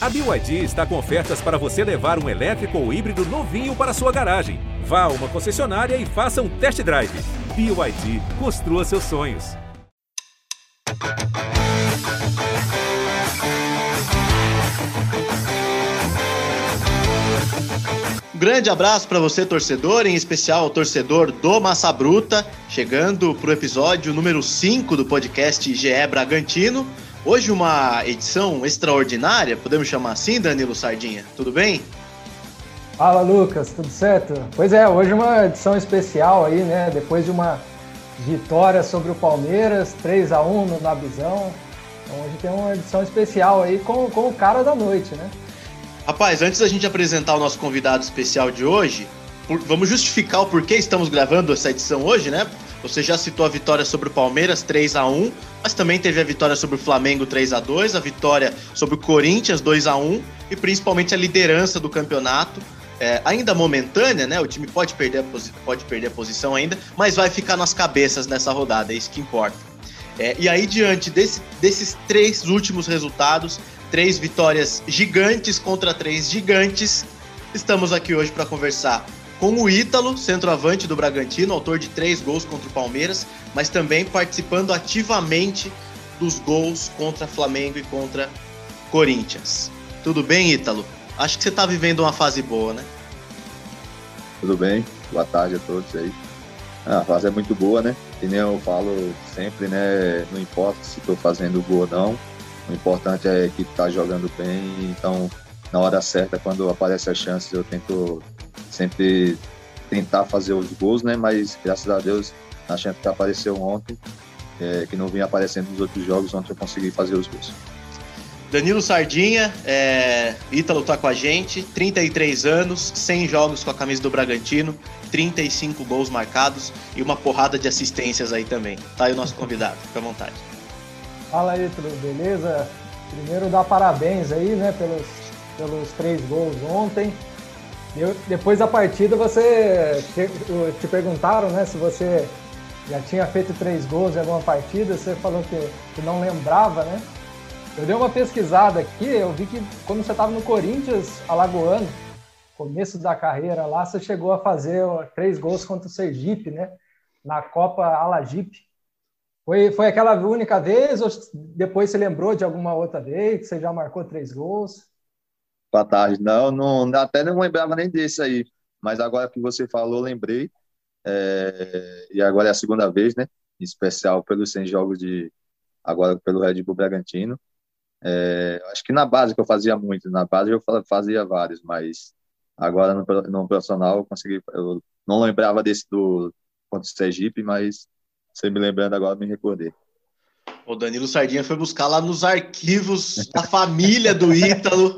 A BYD está com ofertas para você levar um elétrico ou híbrido novinho para sua garagem. Vá a uma concessionária e faça um test drive. BYD, construa seus sonhos. Um grande abraço para você, torcedor, em especial o torcedor do Massa Bruta, chegando para o episódio número 5 do podcast GE Bragantino. Hoje uma edição extraordinária, podemos chamar assim, Danilo Sardinha? Tudo bem? Fala, Lucas, tudo certo? Pois é, hoje uma edição especial aí, né? Depois de uma vitória sobre o Palmeiras, 3 a 1 no Nabizão. Então hoje tem uma edição especial aí com, com o cara da noite, né? Rapaz, antes da gente apresentar o nosso convidado especial de hoje, por, vamos justificar o porquê estamos gravando essa edição hoje, né? Você já citou a vitória sobre o Palmeiras 3 a 1 mas também teve a vitória sobre o Flamengo 3 a 2 a vitória sobre o Corinthians 2 a 1 e principalmente a liderança do campeonato. É, ainda momentânea, né? O time pode perder, a pode perder a posição ainda, mas vai ficar nas cabeças nessa rodada, é isso que importa. É, e aí, diante desse, desses três últimos resultados, três vitórias gigantes contra três gigantes. Estamos aqui hoje para conversar com o Ítalo, centroavante do Bragantino, autor de três gols contra o Palmeiras, mas também participando ativamente dos gols contra Flamengo e contra Corinthians. Tudo bem, Ítalo? Acho que você está vivendo uma fase boa, né? Tudo bem, boa tarde a todos aí. Ah, a fase é muito boa, né? Que nem eu falo sempre, né? Não importa se estou fazendo gol ou não, o importante é que está jogando bem, então na hora certa, quando aparece as chances, eu tento sempre tentar fazer os gols, né? Mas graças a Deus, a chance que apareceu ontem, é, que não vinha aparecendo nos outros jogos, ontem eu consegui fazer os gols. Danilo Sardinha, é, Ítalo tá com a gente, 33 anos, 100 jogos com a camisa do Bragantino, 35 gols marcados e uma porrada de assistências aí também. Tá aí o nosso convidado, fica à vontade. Fala aí, tudo beleza? Primeiro dar parabéns aí, né, pelos, pelos três gols ontem. Eu, depois da partida você te, te, perguntaram, né, se você já tinha feito três gols em alguma partida, você falou que, que não lembrava, né? Eu dei uma pesquisada aqui, eu vi que quando você estava no Corinthians Alagoano, começo da carreira lá, você chegou a fazer três gols contra o Sergipe, né? Na Copa Alagipe. Foi, foi aquela única vez ou depois você lembrou de alguma outra vez que você já marcou três gols? Boa tarde. Não, não, até não lembrava nem desse aí, mas agora que você falou, lembrei. É, e agora é a segunda vez, né? Em especial pelos 100 jogos de agora pelo Red Bull Bragantino. É, acho que na base que eu fazia muito, na base eu fazia vários, mas agora no, no profissional eu consegui. Eu não lembrava desse do contra o Sergipe, mas você me lembrando agora, me recordei. O Danilo Sardinha foi buscar lá nos arquivos da família do Ítalo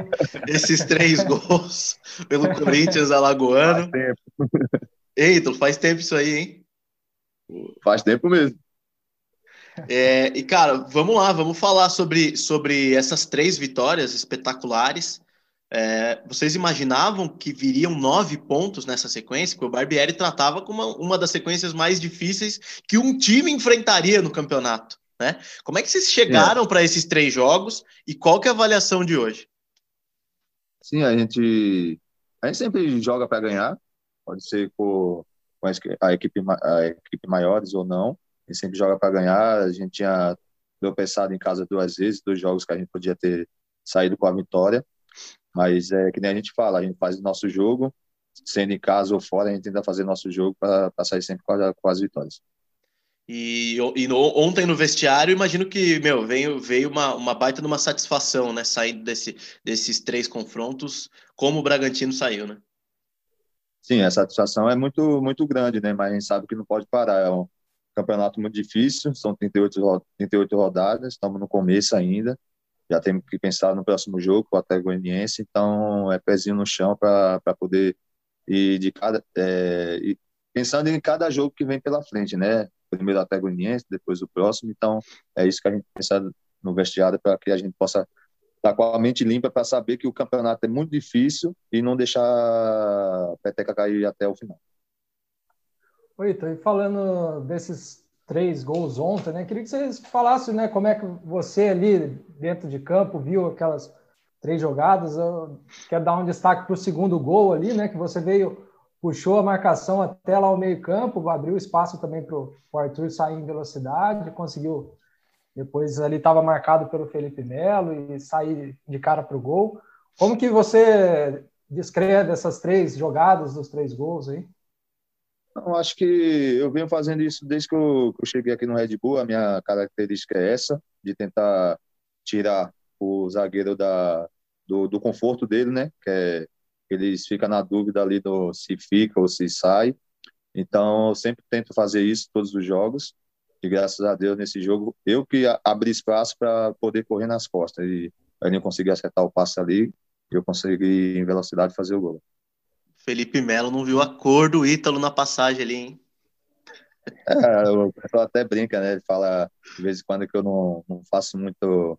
esses três gols pelo Corinthians Alagoano. Faz tempo. Ei, Ítalo, faz tempo isso aí, hein? Faz tempo mesmo. É, e, cara, vamos lá, vamos falar sobre, sobre essas três vitórias espetaculares. É, vocês imaginavam que viriam nove pontos nessa sequência? Porque o Barbieri tratava como uma, uma das sequências mais difíceis que um time enfrentaria no campeonato. Né? Como é que vocês chegaram é. para esses três jogos e qual que é a avaliação de hoje? Sim, a gente, a gente sempre joga para ganhar, pode ser com, com a, equipe, a equipe maiores ou não, a gente sempre joga para ganhar. A gente tinha pensado em casa duas vezes, dois jogos que a gente podia ter saído com a vitória. Mas é que nem a gente fala, a gente faz o nosso jogo, sendo em casa ou fora, a gente tenta fazer nosso jogo para sair sempre com, a, com, as vitórias. E, e ontem no vestiário, imagino que, meu, veio, veio uma, uma baita numa satisfação, né? Saindo desse, desses três confrontos, como o Bragantino saiu, né? Sim, a satisfação é muito, muito grande, né? Mas a gente sabe que não pode parar. É um campeonato muito difícil, são 38, 38 rodadas, estamos no começo ainda já temos que pensar no próximo jogo o Atlético Goianiense, então é pezinho no chão para poder ir de cada é, pensando em cada jogo que vem pela frente, né? Primeiro Atlético Goianiense, depois o próximo, então é isso que a gente pensa no vestiário para que a gente possa estar tá com a mente limpa para saber que o campeonato é muito difícil e não deixar a peteca cair até o final. Oi, estou falando desses três gols ontem, né? Queria que vocês falassem, né, como é que você ali dentro de campo viu aquelas três jogadas. Eu quero dar um destaque para o segundo gol ali, né? Que você veio, puxou a marcação até lá o meio-campo, abriu espaço também para o Arthur sair em velocidade, conseguiu. Depois ali estava marcado pelo Felipe Melo e sair de cara para o gol. Como que você descreve essas três jogadas dos três gols aí? Eu acho que eu venho fazendo isso desde que eu, que eu, cheguei aqui no Red Bull. A minha característica é essa, de tentar tirar o zagueiro da, do, do conforto dele, né? Que é, eles ficam na dúvida ali do se fica ou se sai. Então, eu sempre tento fazer isso todos os jogos. E graças a Deus, nesse jogo, eu que abri espaço para poder correr nas costas. E aí não consegui acertar o passe ali, eu consegui, em velocidade, fazer o gol. Felipe Melo não viu a cor do Ítalo na passagem ali, hein? É, o pessoal até brinca, né? Ele fala de vez em quando que eu não, não faço muito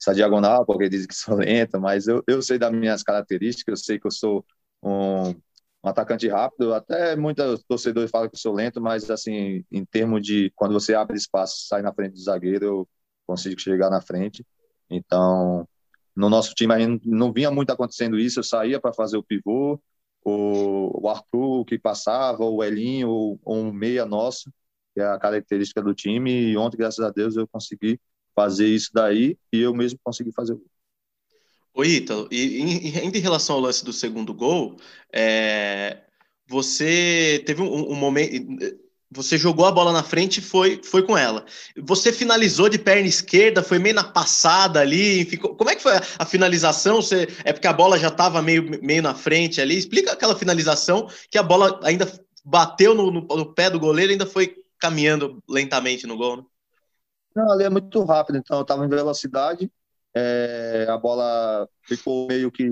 essa diagonal, porque dizem que sou lento, mas eu, eu sei das minhas características, eu sei que eu sou um, um atacante rápido, até muitos torcedores falam que eu sou lento, mas assim, em termos de quando você abre espaço, sai na frente do zagueiro, eu consigo chegar na frente. Então, no nosso time ainda não vinha muito acontecendo isso, eu saía para fazer o pivô, o, o Arthur que passava, o Elinho, ou um meia nosso, que é a característica do time, e ontem, graças a Deus, eu consegui fazer isso daí e eu mesmo consegui fazer o gol. Ítalo, e ainda em relação ao lance do segundo gol, é, você teve um, um, momento. Você jogou a bola na frente e foi, foi com ela. Você finalizou de perna esquerda, foi meio na passada ali. Ficou, como é que foi a, a finalização? Você, é porque a bola já estava meio, meio na frente ali. Explica aquela finalização que a bola ainda bateu no, no, no pé do goleiro ainda foi caminhando lentamente no gol. Né? Não, ali é muito rápido, então eu estava em velocidade, é, a bola ficou meio que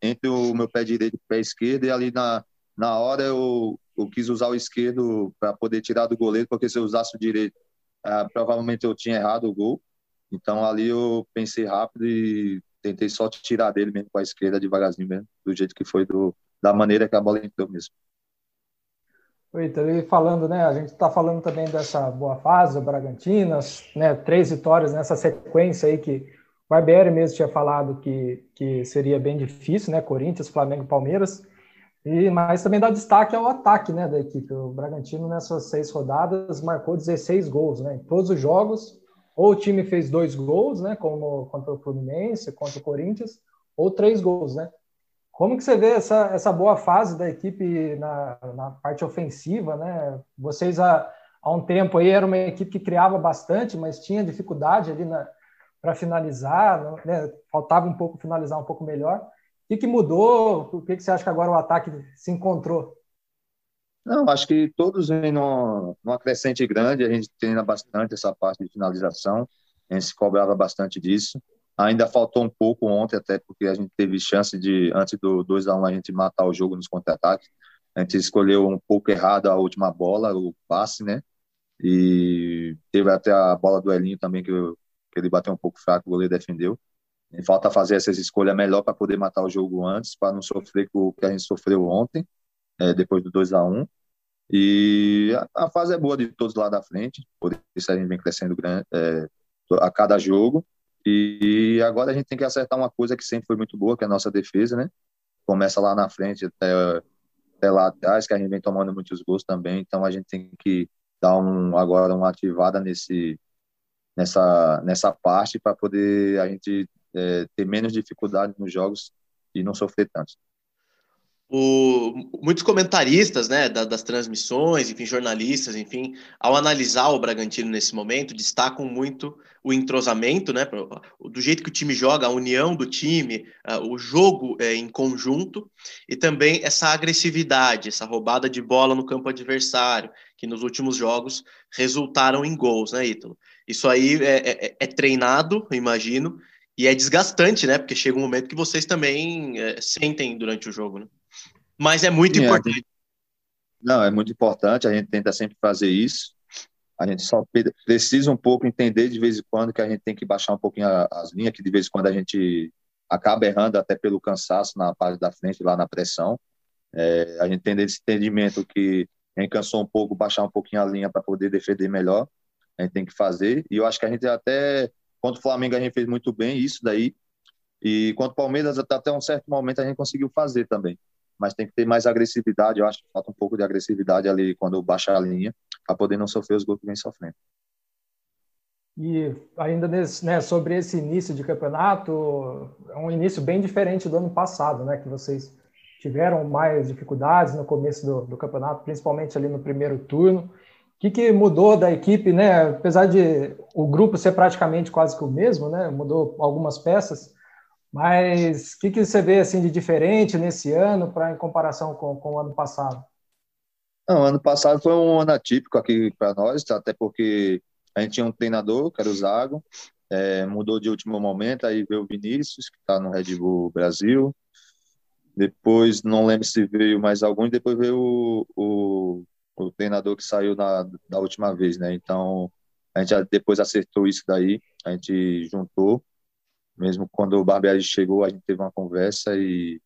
entre o meu pé direito e o pé esquerdo, e ali na, na hora eu eu quis usar o esquerdo para poder tirar do goleiro, porque se eu usasse o direito, ah, provavelmente eu tinha errado o gol. Então ali eu pensei rápido e tentei só tirar dele mesmo com a esquerda devagarzinho mesmo, do jeito que foi, do, da maneira que a bola entrou mesmo. Oi, e falando, né? A gente está falando também dessa boa fase, o Bragantinas, né? Três vitórias nessa sequência aí que o Barbieri mesmo tinha falado que, que seria bem difícil, né? Corinthians, Flamengo Palmeiras. E, mas também dá destaque ao ataque né, da equipe. O Bragantino, nessas seis rodadas, marcou 16 gols né, em todos os jogos. Ou o time fez dois gols, né, como contra o Fluminense, contra o Corinthians, ou três gols. Né? Como que você vê essa, essa boa fase da equipe na, na parte ofensiva? Né? Vocês, há, há um tempo, aí era uma equipe que criava bastante, mas tinha dificuldade ali para finalizar, né? faltava um pouco finalizar um pouco melhor. O que, que mudou? O que, que você acha que agora o ataque se encontrou? Não, acho que todos numa, numa crescente grande, a gente treina bastante essa parte de finalização, a gente se cobrava bastante disso. Ainda faltou um pouco ontem, até porque a gente teve chance de, antes do 2 a 1 a gente matar o jogo nos contra-ataques. A gente escolheu um pouco errado a última bola, o passe, né? E teve até a bola do Elinho também, que, que ele bateu um pouco fraco, o goleiro defendeu. Falta fazer essas escolhas melhor para poder matar o jogo antes, para não sofrer o que a gente sofreu ontem, é, depois do 2 a 1 E a, a, fase é boa de todos lá da frente, por isso a gente vem crescendo grande, é, a cada jogo. E agora a gente tem que acertar uma coisa que sempre foi muito boa, que é a nossa defesa, né? Começa lá na frente até, até lá atrás, que a gente vem tomando muitos gols também. Então a gente tem que dar um, agora uma ativada nesse, nessa, nessa parte para poder a gente é, ter menos dificuldade nos jogos e não sofrer tanto. O, muitos comentaristas né, da, das transmissões, enfim, jornalistas, enfim, ao analisar o Bragantino nesse momento, destacam muito o entrosamento, né, do jeito que o time joga, a união do time, uh, o jogo é, em conjunto, e também essa agressividade, essa roubada de bola no campo adversário, que nos últimos jogos resultaram em gols, né, Ítalo? Isso aí é, é, é treinado, imagino, e é desgastante, né? Porque chega um momento que vocês também é, sentem durante o jogo, né? Mas é muito Sim, importante. Gente... Não, é muito importante, a gente tenta sempre fazer isso. A gente só precisa um pouco entender de vez em quando que a gente tem que baixar um pouquinho as linhas, que de vez em quando a gente acaba errando até pelo cansaço na parte da frente, lá na pressão. É, a gente tem esse entendimento que a gente cansou um pouco, baixar um pouquinho a linha para poder defender melhor. A gente tem que fazer. E eu acho que a gente até Contra o Flamengo a gente fez muito bem isso daí. E quanto ao Palmeiras, até um certo momento a gente conseguiu fazer também. Mas tem que ter mais agressividade, eu acho que falta um pouco de agressividade ali quando baixar a linha, para poder não sofrer os gols que vem sofrendo. E ainda nesse, né, sobre esse início de campeonato, é um início bem diferente do ano passado, né? Que vocês tiveram mais dificuldades no começo do, do campeonato, principalmente ali no primeiro turno. O que, que mudou da equipe, né? Apesar de o grupo ser praticamente quase que o mesmo, né? Mudou algumas peças, mas o que, que você vê assim de diferente nesse ano para em comparação com, com o ano passado? Não, ano passado foi um ano atípico aqui para nós, até porque a gente tinha um treinador, que era o Zago, é, mudou de último momento, aí veio o Vinícius, que está no Red Bull Brasil. Depois, não lembro se veio mais algum, e depois veio o, o, o treinador que saiu na, da última vez, né? Então, a gente depois acertou isso daí, a gente juntou. Mesmo quando o Barbieri chegou, a gente teve uma conversa e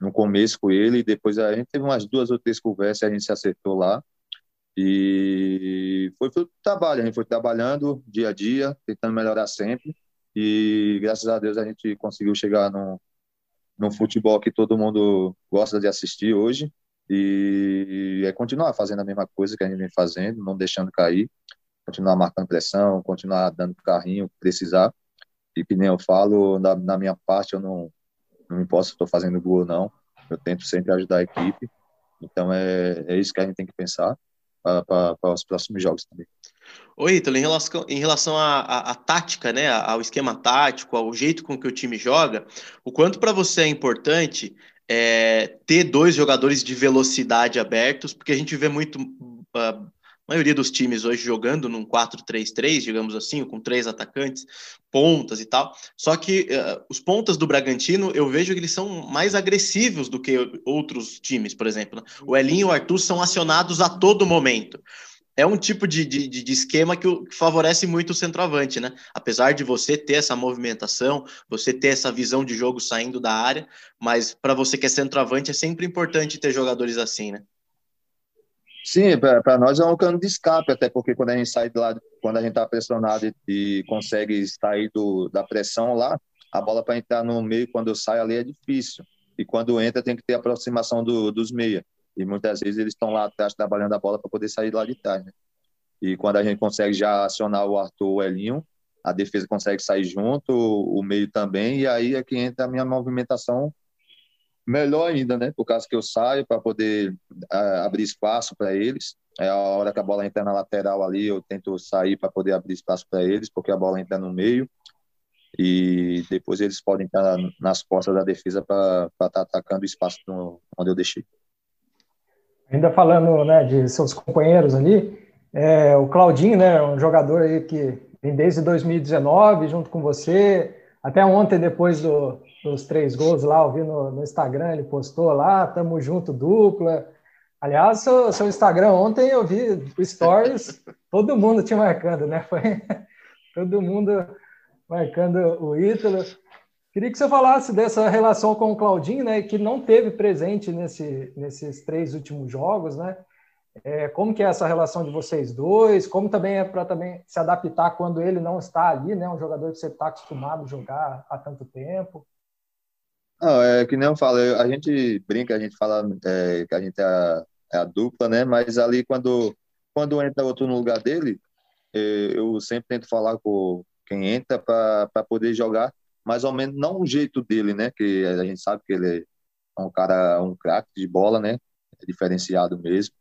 no começo com ele, e depois a gente teve umas duas ou três conversas, a gente se acertou lá. E foi o trabalho, a gente foi trabalhando dia a dia, tentando melhorar sempre. E graças a Deus a gente conseguiu chegar num, num futebol que todo mundo gosta de assistir hoje. E é continuar fazendo a mesma coisa que a gente vem fazendo, não deixando cair, continuar marcando pressão, continuar dando carrinho, precisar. E que nem eu falo, na, na minha parte, eu não, não me posso estou fazendo gol ou não. Eu tento sempre ajudar a equipe. Então é, é isso que a gente tem que pensar para os próximos jogos também. Oi, Ítalo, em relação, em relação à, à, à, tática, né, ao esquema tático, ao jeito com que o time joga, o quanto para você é importante é, ter dois jogadores de velocidade abertos, porque a gente vê muito uh, maioria dos times hoje jogando num 4-3-3, digamos assim, com três atacantes, pontas e tal. Só que uh, os pontas do Bragantino, eu vejo que eles são mais agressivos do que outros times, por exemplo. Né? O Elinho e o Arthur são acionados a todo momento. É um tipo de, de, de esquema que, que, favorece muito o centroavante, né? Apesar de você ter essa movimentação, você ter essa visão de jogo saindo da área, mas para você que é centroavante é sempre importante ter jogadores assim, né? Sim, para nós é um cano de escape, até porque quando a gente sai de lá, quando a gente está pressionado e, e, consegue sair do, da pressão lá, a bola para entrar no meio, quando eu saio ali, é difícil. E quando entra, tem que ter aproximação do, dos meia. E muitas vezes eles estão lá atrás trabalhando a bola para poder sair lá de trás. Né? E quando a gente consegue já acionar o Arthur o Elinho, a defesa consegue sair junto, o meio também, e aí é que entra a minha movimentação melhor ainda, né? Por causa que eu saio para poder uh, abrir espaço para eles. É a hora que a bola entra na lateral ali, eu tento sair para poder abrir espaço para eles, porque a bola entra no meio. E depois eles podem estar nas costas da defesa para estar tá atacando o espaço onde eu deixei. Ainda falando né, de seus companheiros ali, é, o Claudinho, né, um jogador aí que vem desde 2019 junto com você, até ontem, depois do, dos três gols lá, eu vi no, no, Instagram, ele postou lá, tamo junto, dupla. Aliás, seu, seu Instagram ontem eu vi stories, todo mundo te marcando, né? Foi todo mundo marcando o Ítalo. Queria que você falasse dessa relação com o Claudinho, né? Que não teve presente nesse, nesses três últimos jogos, né? É, como que é essa relação de vocês dois? Como também é para também se adaptar quando ele não está ali, né? Um jogador que você está acostumado a jogar há tanto tempo. Não, é que nem eu falo, a gente brinca, a gente fala é, que a gente é a, é a, dupla, né? Mas ali quando quando entra outro no lugar dele, é, eu sempre tento falar com quem entra para poder jogar mais ou menos não o jeito dele, né? Que a gente sabe que ele é um cara, um craque de bola, né? É diferenciado mesmo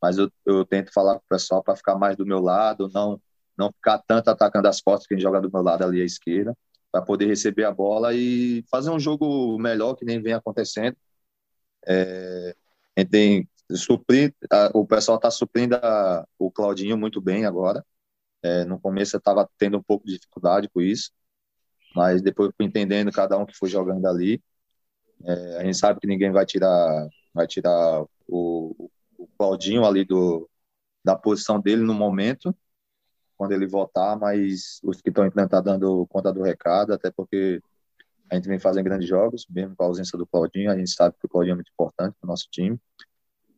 mas eu, eu tento falar com o pessoal para ficar mais do meu lado, não não ficar tanto atacando as portas quem joga do meu lado ali à esquerda, para poder receber a bola e fazer um jogo melhor que nem vem acontecendo. É, a gente tem suprir, a, o pessoal está suprindo a, o Claudinho muito bem agora. É, no começo eu estava tendo um pouco de dificuldade com isso, mas depois fui entendendo cada um que foi jogando ali. É, a gente sabe que ninguém vai tirar vai tirar o, o Claudinho ali do, da posição dele no momento, quando ele voltar, mas os que estão entrando tá dando conta do recado, até porque a gente vem fazendo grandes jogos, mesmo com a ausência do Claudinho, a gente sabe que o Claudinho é muito importante para o nosso time.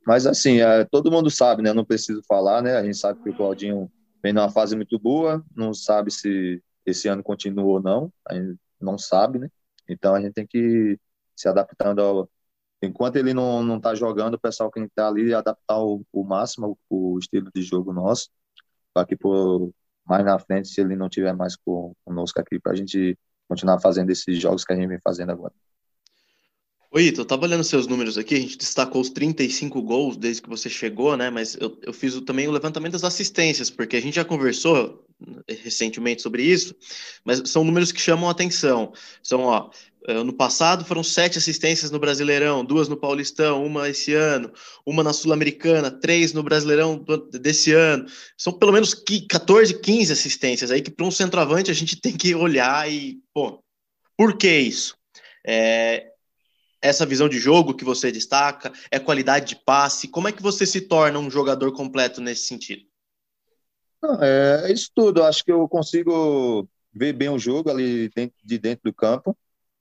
Mas assim, é, todo mundo sabe, né? Não preciso falar, né? A gente sabe que o Claudinho vem numa fase muito boa, não sabe se esse ano continua ou não, a gente não sabe, né? Então a gente tem que se adaptando ao, enquanto ele não não está jogando, o pessoal que está ali adaptar o, o máximo o, o, estilo de jogo nosso, para que por mais na frente, se ele não tiver mais conosco aqui, para a gente continuar fazendo esses jogos que a gente vem fazendo agora. Oi, Ito, eu tava olhando seus números aqui, a gente destacou os 35 gols desde que você chegou, né? Mas eu, eu fiz também o levantamento das assistências, porque a gente já conversou recentemente sobre isso, mas são números que chamam atenção. São, ó, eh, no passado foram sete assistências no Brasileirão, duas no Paulistão, uma esse ano, uma na Sul-Americana, três no Brasileirão desse ano. São pelo menos 14, 15 assistências aí que para um centroavante a gente tem que olhar e, pô, por que isso? É, essa visão de jogo que você destaca? É qualidade de passe? Como é que você se torna um jogador completo nesse sentido? É, é isso tudo. Acho que eu consigo ver bem o jogo ali dentro, de dentro do campo,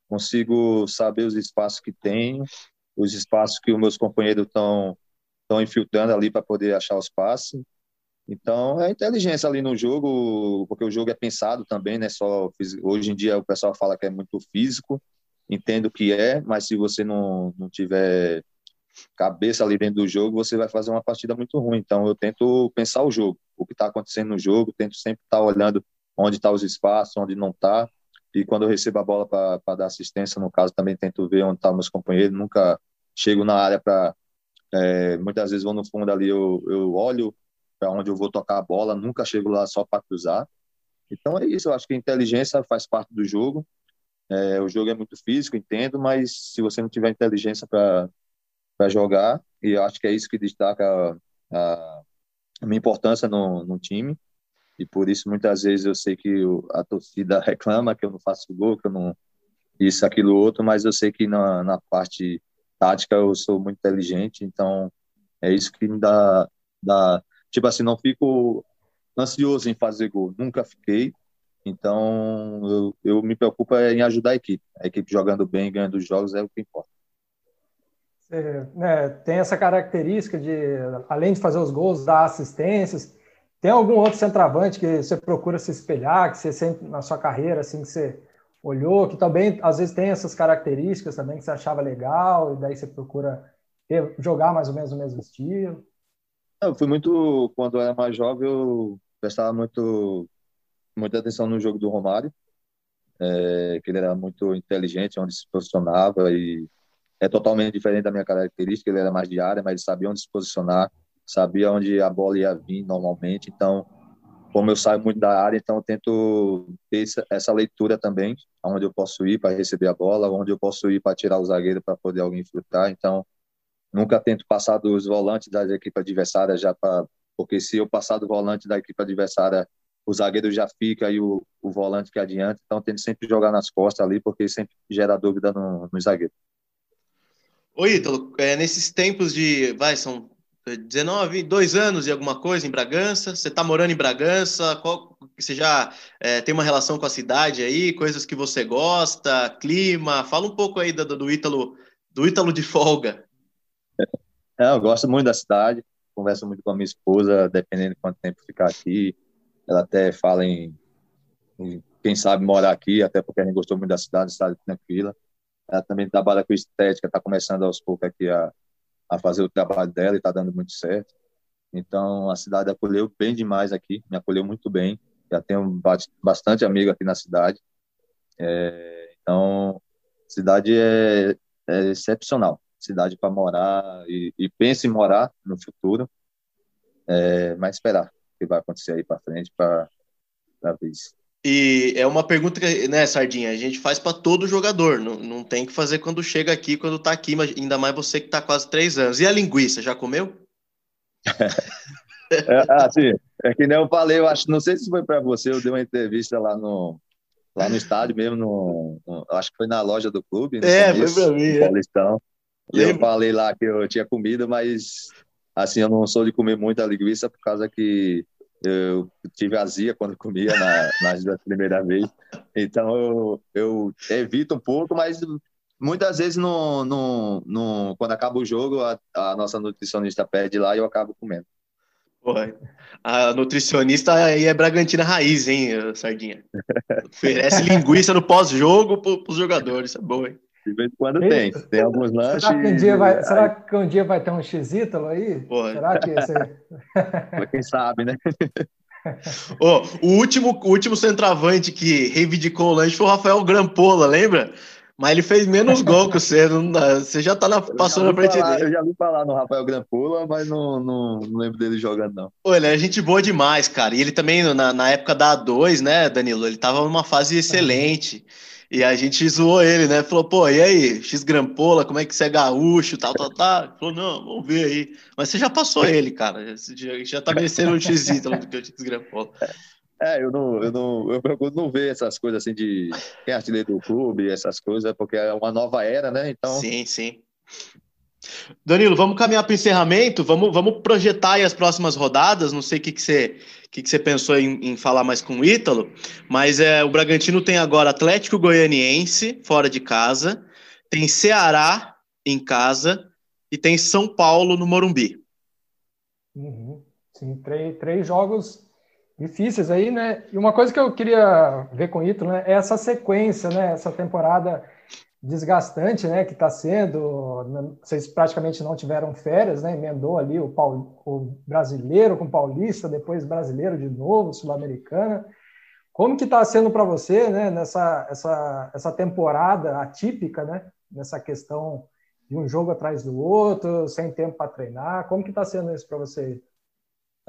consigo saber os espaços que tenho, os espaços que os meus companheiros estão estão infiltrando ali para poder achar os passes. Então, é inteligência ali no jogo, porque o jogo é pensado também, né? Só hoje em dia o pessoal fala que é muito físico, entendo que é, mas se você não, não tiver cabeça ali dentro do jogo, você vai fazer uma partida muito ruim. Então, eu tento pensar o jogo, o que está acontecendo no jogo, tento sempre estar tá olhando onde estão tá os espaços, onde não está. E quando eu recebo a bola para dar assistência, no caso, também tento ver onde estão tá meus companheiros. Nunca chego na área para. É, muitas vezes vou no fundo ali, eu, eu olho para onde eu vou tocar a bola, nunca chego lá só para cruzar. Então é isso, eu acho que a inteligência faz parte do jogo é, o jogo é muito físico, entendo, mas se você não tiver inteligência para jogar, e acho que é isso que destaca a, a minha importância no, no time, e por isso muitas vezes eu sei que a torcida reclama que eu não faço gol, que eu não isso, aquilo, outro, mas eu sei que na, na parte tática eu sou muito inteligente, então é isso que me dá, dá tipo assim, não fico ansioso em fazer gol, nunca fiquei, então, eu, eu me preocupo é em ajudar a equipe. A equipe jogando bem, ganhando os jogos é o que importa. Você, né, tem essa característica de, além de fazer os gols, dar assistências. Tem algum outro centroavante que você procura se espelhar, que você sempre na sua carreira, assim, que você olhou, que também às vezes tem essas características também que você achava legal, e daí você procura jogar mais ou menos no mesmo estilo? Eu fui muito, quando eu era mais jovem, eu prestava muito muita atenção no jogo do Romário, é, que ele era muito inteligente, onde se posicionava e é totalmente diferente da minha característica. Ele era mais de área, mas sabia onde se posicionar, sabia onde a bola ia vir normalmente. Então, como eu saio muito da área, então eu tento ter essa leitura também, aonde eu posso ir para receber a bola, onde eu posso ir para tirar o zagueiro para poder alguém infiltrar. Então, nunca tento passar dos volantes da equipe adversária já para porque se eu passar do volante da equipe adversária o zagueiro já fica e o, o volante que adianta, então que sempre jogar nas costas ali, porque sempre gera dúvida no, no zagueiro. Oi, Ítalo, é, nesses tempos de, vai, são 19, dois anos e alguma coisa em Bragança, você está morando em Bragança, qual, você já é, tem uma relação com a cidade aí, coisas que você gosta, clima, fala um pouco aí do, do Ítalo, do Ítalo de folga. É, eu gosto muito da cidade, converso muito com a minha esposa, dependendo de quanto tempo ficar aqui, ela até fala em, em, quem sabe morar aqui, até porque a gente gostou muito da cidade, cidade tranquila. Ela também trabalha com estética, está começando aos poucos aqui a, a fazer o trabalho dela e está dando muito certo. Então, a cidade acolheu bem demais aqui, me acolheu muito bem. Já tenho bastante amigo aqui na cidade. É, então, cidade é, é excepcional. Cidade para morar e, e pense em morar no futuro. É, mas esperar que vai acontecer aí para frente para ver isso. E é uma pergunta que, né, Sardinha, a gente faz para todo jogador, não, não tem que fazer quando chega aqui, quando tá aqui, mas ainda mais você que tá quase três anos. E a linguiça, já comeu? é, assim, é que nem eu falei, eu acho, não sei se foi para você, eu dei uma entrevista lá no, lá no estádio mesmo, no, no acho que foi na loja do clube. É, começo, foi para mim. É. Paulistão. E eu falei lá que eu tinha comido, mas assim, eu não sou de comer muita linguiça por causa que eu tive azia quando comia na, na primeira vez. Então eu, eu evito um pouco, mas muitas vezes no, no, no, quando acaba o jogo, a, a, nossa nutricionista pede lá e eu acabo comendo. Porra, a nutricionista aí é Bragantina raiz, hein, Sardinha? Oferece linguiça no pós-jogo para os jogadores, é bom, hein? De vez em quando tem. Tem alguns lanches. Será que um dia vai, será que um dia vai ter um X-Ítalo aí? Porra. Será que esse... Quem sabe, né? oh, o, último, o último centroavante que reivindicou o lanche foi o Rafael Grampola, lembra? Mas ele fez menos gol que você. Não, você já tá na, passando na frente falar, dele. Eu já vi falar no Rafael Grampola, mas não, não, não, lembro dele jogando, não. Pô, ele é gente boa demais, cara. E ele também, na, na época da A2, né, Danilo? Ele tava numa fase excelente. E a gente zoou ele, né? Falou, pô, e aí, X Grampola, como é que você é gaúcho, tal, tal, tal. Falou, não, vamos ver aí. Mas você já passou ele, cara. Já, já tá merecendo um X do que o X Grampola. É, eu não, eu não, eu procuro não ver essas coisas assim de quem é artilheiro do clube, essas coisas, porque é uma nova era, né? Então. Sim, sim. Danilo, vamos caminhar para o encerramento, vamos, vamos projetar as próximas rodadas. Não sei o que, que, você, que, que você pensou em, em falar mais com o Ítalo, mas é, o Bragantino tem agora Atlético Goianiense fora de casa, tem Ceará em casa e tem São Paulo no Morumbi. Uhum. Sim, três, três jogos difíceis aí, né? E uma coisa que eu queria ver com o Ítalo né, é essa sequência, né? Essa temporada desgastante, né? Que está sendo. Vocês praticamente não tiveram férias, né? Emendou ali o, Paul, o brasileiro com paulista, depois brasileiro de novo, sul-americana. Como que está sendo para você, né? Nessa essa, essa temporada atípica, né? Nessa questão de um jogo atrás do outro, sem tempo para treinar. Como que está sendo isso para você?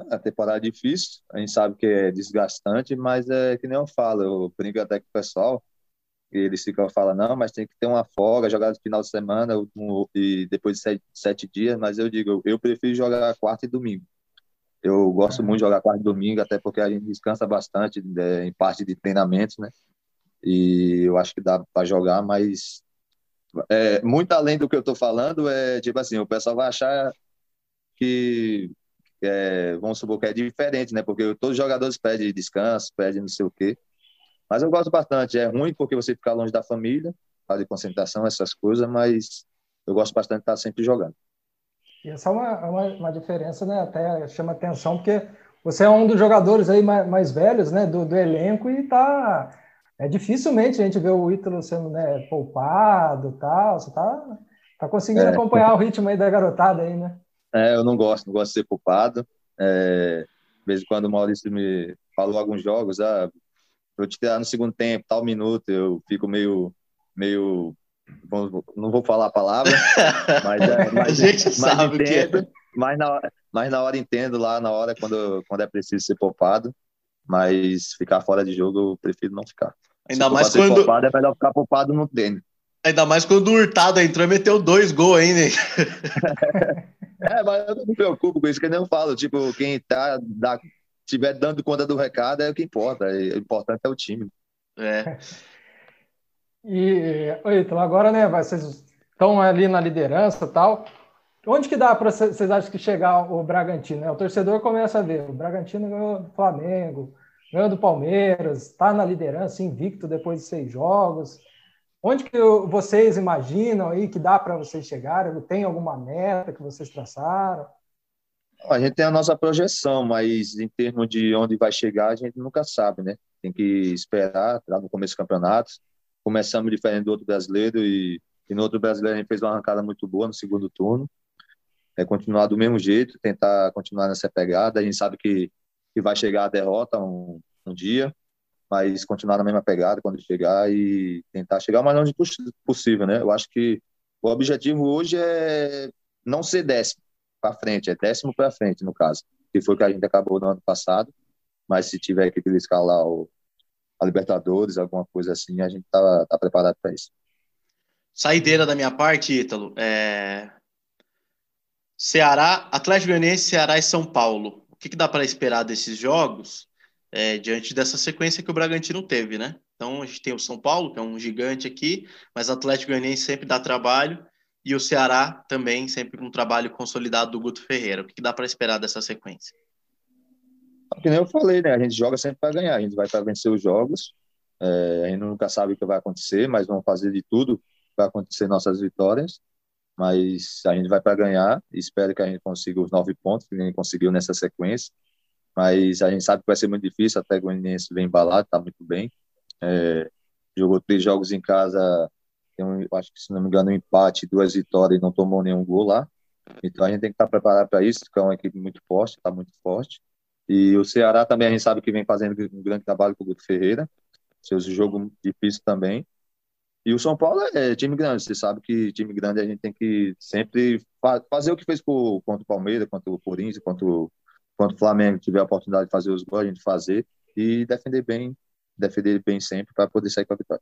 A temporada é difícil, a gente sabe que é desgastante, mas é que nem eu falo, eu brinco até com o pessoal, eles ficam falando, não, mas tem que ter uma folga, jogar no final de semana e depois de sete, sete dias, mas eu digo, eu prefiro jogar quarta e domingo. Eu gosto muito de jogar quarta e domingo, até porque a gente descansa bastante né, em parte de treinamentos, né? E eu acho que dá para jogar, mas é, muito além do que eu estou falando, é tipo assim, o pessoal vai achar que é, vamos supor que é diferente, né? Porque todos os jogadores pedem descanso, pedem não sei o quê. Mas eu gosto bastante. É ruim porque você fica longe da família, de concentração, essas coisas, mas eu gosto bastante de estar sempre jogando. E essa é uma, é uma, uma, diferença, né? Até chama atenção, porque você é um dos jogadores aí mais, mais velhos, né? Do, do, elenco e tá. É dificilmente a gente vê o Ítalo sendo né, poupado tal. Você tá, tá conseguindo é. acompanhar o ritmo aí da garotada aí, né? É, eu não gosto, não gosto de ser poupado. É, de vez em quando o Maurício me falou alguns jogos, ah, eu te tirar no segundo tempo, tal minuto, eu fico meio, meio, não vou falar a palavra, mas, é, mas a gente mas sabe entendo, que é. mas na, mas na hora entendo lá, na hora quando, quando é preciso ser poupado, mas ficar fora de jogo eu prefiro não ficar. Ainda Se mais quando poupado, é melhor ficar poupado no treino. Ainda mais quando o Hurtado entrou e meteu dois gols ainda. é, mas eu não me preocupo com isso, que nem eu falo. Tipo, quem tá, dá, tiver dando conta do recado é o que importa. O importante é o time. É. E, então, agora, né, vocês estão ali na liderança e tal. Onde que dá para vocês acham que chegar o Bragantino? Né? O torcedor começa a ver. O Bragantino ganhou do Flamengo, ganhou do Palmeiras, está na liderança, invicto depois de seis jogos. Onde que vocês imaginam aí que dá para vocês chegarem? Tem alguma meta que vocês traçaram? A gente tem a nossa projeção, mas em termos de onde vai chegar, a gente nunca sabe, né? Tem que esperar lá no começo do campeonato. Começamos diferente do outro brasileiro e, e no outro brasileiro a gente fez uma arrancada muito boa no segundo turno. É continuar do mesmo jeito, tentar continuar nessa pegada. A gente sabe que, que vai chegar a derrota um, um dia, mas continuar na mesma pegada quando chegar e tentar chegar o mais longe possível, né? Eu acho que o objetivo hoje é não ser décimo para frente, é décimo para frente, no caso, que foi que a gente acabou no ano passado. Mas se tiver que lá o, a Libertadores, alguma coisa assim, a gente tá, tá preparado para isso. Saideira da minha parte, Ítalo. É... Ceará, Atlético Goianiense, Ceará e São Paulo. O que, que dá para esperar desses jogos é, diante dessa sequência que o Bragantino teve, né? Então a gente tem o São Paulo, que é um gigante aqui, mas Atlético Goianiense sempre dá trabalho e o Ceará também sempre com um trabalho consolidado do Guto Ferreira. O que dá para esperar dessa sequência? Que nem eu falei, né? A gente joga sempre para ganhar, a gente vai para vencer os jogos. É, a gente nunca sabe o que vai acontecer, mas vamos fazer de tudo para acontecer nossas vitórias. mas a gente vai para ganhar. Espero que a gente consiga os nove pontos que a gente conseguiu nessa sequência. Mas a gente sabe que vai ser muito difícil. Até o Goianiense vem embalado, está muito bem. É, jogou três jogos em casa, tem um, acho que se não me engano, um empate, duas vitórias e não tomou nenhum gol lá. Então a gente tem que estar preparado para isso, que é uma equipe muito forte, está muito forte. E o Ceará também a gente sabe que vem fazendo um grande trabalho com o Guto Ferreira, seus jogo difícil também. E o São Paulo é time grande, você sabe que time grande a gente tem que sempre fazer o que fez por, contra o Palmeiras, contra o Corinthians, contra contra o Flamengo, tiver a oportunidade de fazer os gols, a gente fazer e defender bem, defender bem sempre para poder sair com a vitória.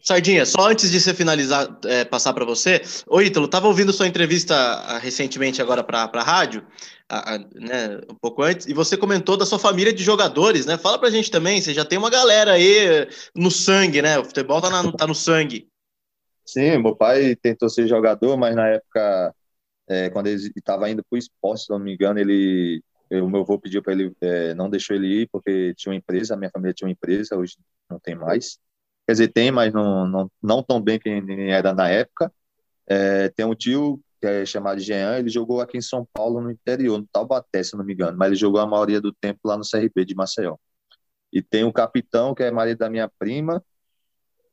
Sardinha, só antes de você finalizar, é, passar para você, ô Ítalo, tava ouvindo sua entrevista ah, recentemente agora para a rádio, a, a, né, um pouco antes, e você comentou da sua família de jogadores, né? Fala pra gente também, você já tem uma galera aí no sangue, né? O futebol tá, tá no sangue. Sim, meu pai tentou ser jogador, mas na época, é, quando ele estava indo para o esporte, se não me engano, ele, o meu avô pediu para ele, é, não deixou ele ir, porque tinha uma empresa, a minha família tinha uma empresa, hoje não tem mais. Quer dizer, tem, mas não, não, não tão bem que era na época. É, tem um tio que é chamado Jean, ele jogou aqui em São Paulo, no interior, no Taubaté, se não me engano, mas ele jogou a maioria do tempo lá no CRB de Maceió. E tem o capitão, que é marido da minha prima,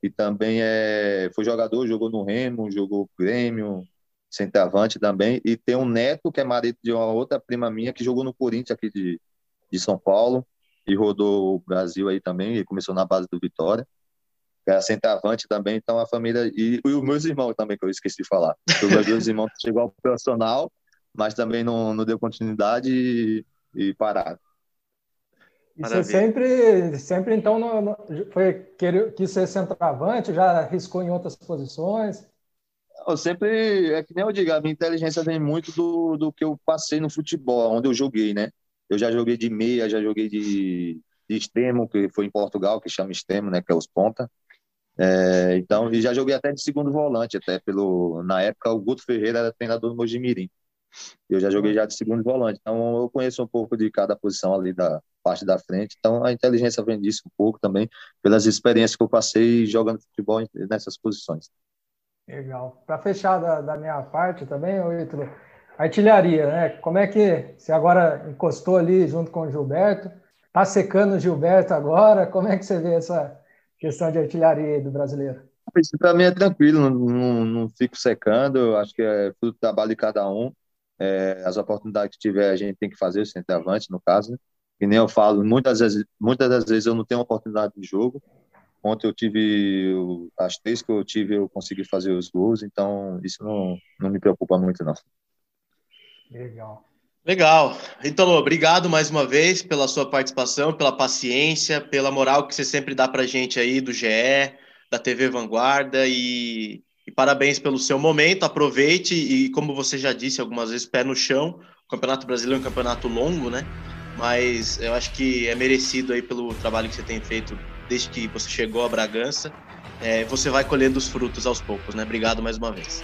que também é, foi jogador, jogou no Remo, jogou Grêmio, centroavante também. E tem um neto, que é marido de uma outra prima minha, que jogou no Corinthians aqui de, de São Paulo, e rodou o Brasil aí também, e começou na base do Vitória era centroavante também, então a família, e, e, os meus irmãos também, que eu esqueci de falar. Os meus dois irmãos chegou ao profissional, mas também não, não deu continuidade e, e pararam. E você sempre, sempre então, no, no, foi, quis ser centroavante, já arriscou em outras posições? Eu sempre, é que nem eu digo, a minha inteligência vem muito do, do que eu passei no futebol, onde eu joguei, né? Eu já joguei de meia, já joguei de, de extremo, que foi em Portugal, que chama extremo, né? Que é os ponta. É, então, e já joguei até de segundo volante, até pelo. Na época, o Guto Ferreira era treinador do Mojimirim. Eu já joguei já de segundo volante, então eu conheço um pouco de cada posição ali da parte da frente. Então a inteligência vem disso um pouco também, pelas experiências que eu passei jogando futebol nessas posições. Legal. Para fechar da, da, minha parte também, Ítalo, artilharia, né? Como é que você agora encostou ali junto com o Gilberto? Tá secando o Gilberto agora? Como é que você vê essa, questão de artilharia do brasileiro? Isso para mim é tranquilo, não, não, não, fico secando, acho que é tudo trabalho de cada um. É, as oportunidades que tiver, a gente tem que fazer, o centroavante, no caso. Né? Que nem eu falo, muitas, vezes, muitas das vezes eu não tenho oportunidade de jogo. Ontem eu tive, as três que eu tive, eu consegui fazer os gols, então isso não, não me preocupa muito, não. Legal. Legal. Então, obrigado mais uma vez pela sua participação, pela paciência, pela moral que você sempre dá para gente aí do GE, da TV Vanguarda e, e, parabéns pelo seu momento. Aproveite e, como você já disse algumas vezes, pé no chão. O Campeonato Brasileiro é um campeonato longo, né? Mas eu acho que é merecido aí pelo trabalho que você tem feito desde que você chegou a Bragança. É, você vai colhendo os frutos aos poucos, né? Obrigado mais uma vez.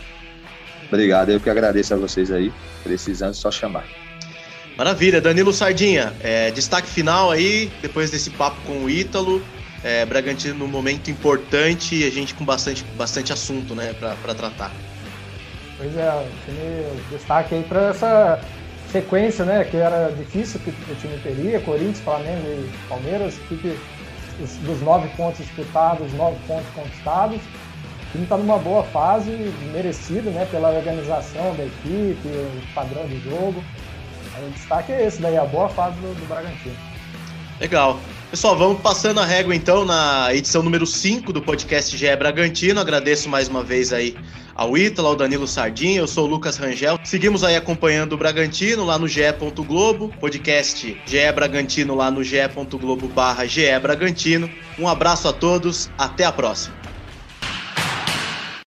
Obrigado, eu que agradeço a vocês aí. Precisando, só chamar. Maravilha, Danilo Sardinha, é, destaque final aí, depois desse papo com o Ítalo. É, Bragantino num momento importante e a gente com bastante, bastante assunto né, para tratar. Pois é, o destaque aí para essa sequência, né, que era difícil que o time teria, Corinthians, Flamengo e Palmeiras, equipe dos nove pontos disputados, nove pontos conquistados. O time está numa boa fase, merecido, né, pela organização da equipe, o padrão de jogo. O destaque é esse daí, a boa fase do, do Bragantino. Legal. Pessoal, vamos passando a régua então na edição número 5 do podcast GE Bragantino. Agradeço mais uma vez aí ao Ítalo, ao Danilo Sardinha, eu sou o Lucas Rangel. Seguimos aí acompanhando o Bragantino lá no GE. Globo, podcast GE Bragantino lá no ge.globo barra GE Bragantino. Um abraço a todos, até a próxima.